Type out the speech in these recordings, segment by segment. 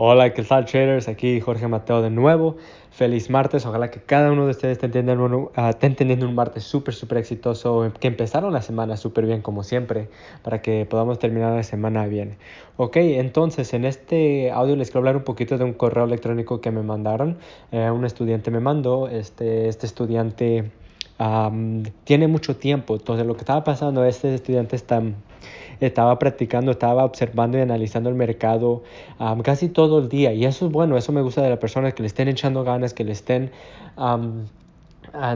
Hola, ¿qué tal traders? Aquí Jorge Mateo de nuevo. Feliz martes. Ojalá que cada uno de ustedes esté entendiendo, un martes súper, súper exitoso. Que empezaron la semana súper bien como siempre para que podamos terminar la semana bien. Ok, entonces en este audio les quiero hablar un poquito de un correo electrónico que me mandaron. Eh, un estudiante me mandó. Este, este estudiante tiene mucho tiempo. Entonces lo que estaba pasando, este estudiante está estaba practicando, estaba observando y analizando el mercado um, casi todo el día. Y eso es bueno, eso me gusta de la persona, que le estén echando ganas, que le estén um,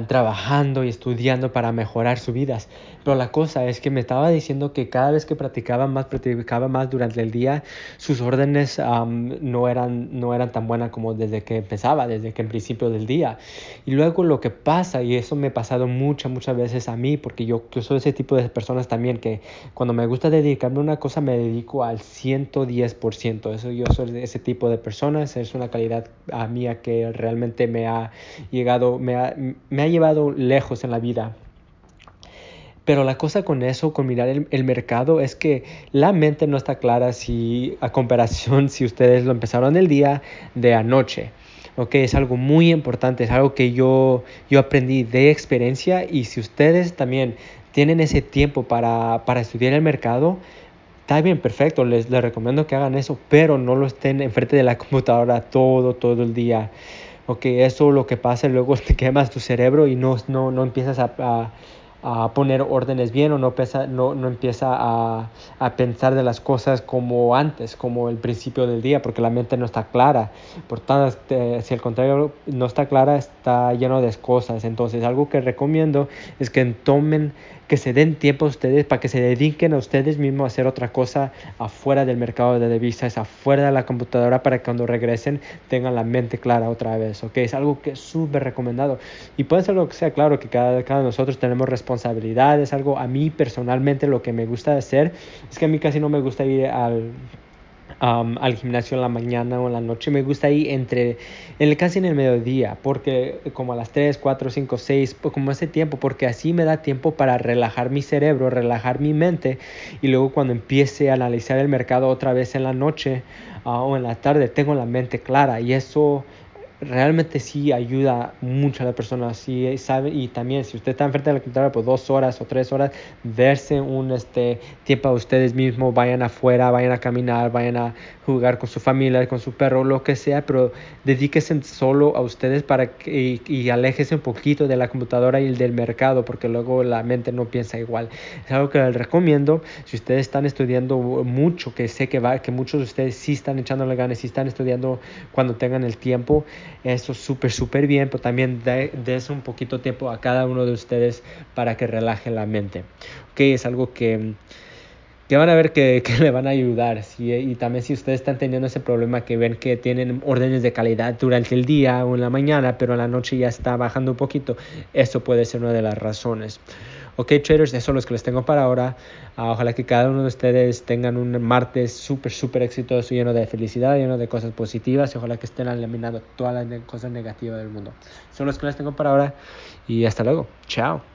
trabajando y estudiando para mejorar sus vidas. Pero la cosa es que me estaba diciendo que cada vez que practicaba más, practicaba más durante el día, sus órdenes no, eran, no eran tan buenas como desde que empezaba, desde que en principio del día. Y luego lo que pasa, y eso me ha pasado muchas, muchas veces a mí, porque yo, yo soy ese tipo de personas también, que cuando me gusta dedicarme a una cosa, me dedico al 110%. Eso yo soy ese tipo de personas, es una calidad a mía que realmente me ha llegado, me ha, me ha llevado lejos en la vida. Pero la cosa con eso, con mirar el, mercado, es que la mente no está clara si, a comparación, si ustedes lo empezaron el día de anoche. Ok, es algo muy importante, es algo que yo, yo aprendí de experiencia y si ustedes también tienen ese tiempo para, para estudiar el mercado, está bien, perfecto, les, les recomiendo que hagan eso, pero no lo estén enfrente de la computadora todo, todo el día ok, eso lo que pasa, luego te quemas tu cerebro y no, no, no empiezas a, a, poner órdenes bien o no, pesa, no, no empieza a, a, pensar de las cosas como antes, como el principio del día, porque la mente no está clara. Por tanto, este, si al contrario no está clara, está lleno de cosas. Entonces, algo que recomiendo es que tomen que se den tiempo a ustedes para que se dediquen a ustedes mismos a hacer otra cosa afuera del mercado de divisas, afuera de la computadora para que cuando regresen tengan la mente clara otra vez, ¿ok? Es algo que es súper recomendado. Y puede ser lo que sea, claro, que cada, cada de nosotros tenemos responsabilidades, algo a mí personalmente lo que me gusta hacer es que a mí casi no me gusta ir al al gimnasio en la mañana o en la noche. Me gusta ir entre, en casi en el mediodía, porque como a las 3, 4, 5, 6, como ese tiempo, porque así me da tiempo para relajar mi cerebro, relajar mi mente y luego cuando empiece a analizar el mercado otra vez en la noche ah, o en la tarde, tengo la mente clara y eso realmente sí ayuda mucho a la persona. Sí, sabe, y también si usted está enfrente de la computadora por dos horas o tres horas, verse un este, tiempo a ustedes mismos, vayan afuera, vayan a caminar, vayan a jugar con su familia, con su perro, lo que sea, pero dedíquese solo a ustedes para que, y, y aléjese un poquito de la computadora y del mercado, porque luego la mente no piensa igual. Es algo que les recomiendo. Si ustedes están estudiando mucho, que sé que, va, que muchos de ustedes sí están echándole ganas, sí están estudiando cuando tengan el tiempo, eso es súper, súper bien, pero también des un poquito tiempo a cada uno de ustedes para que relaje la mente. Ok, es algo que, que van a ver que, que le van a ayudar. ¿sí? Y también si ustedes están teniendo ese problema que ven que tienen órdenes de calidad durante el día o en la mañana, pero en la noche ya está bajando un poquito, eso puede ser una de las razones. Ok, traders, eso es lo que les tengo para ahora. Ah, ojalá que cada uno de ustedes tengan un martes súper, súper exitoso, lleno de felicidad, lleno de cosas positivas y ojalá que estén eliminando todas las cosas negativas del mundo. Son los que les tengo para ahora y hasta luego. Chao.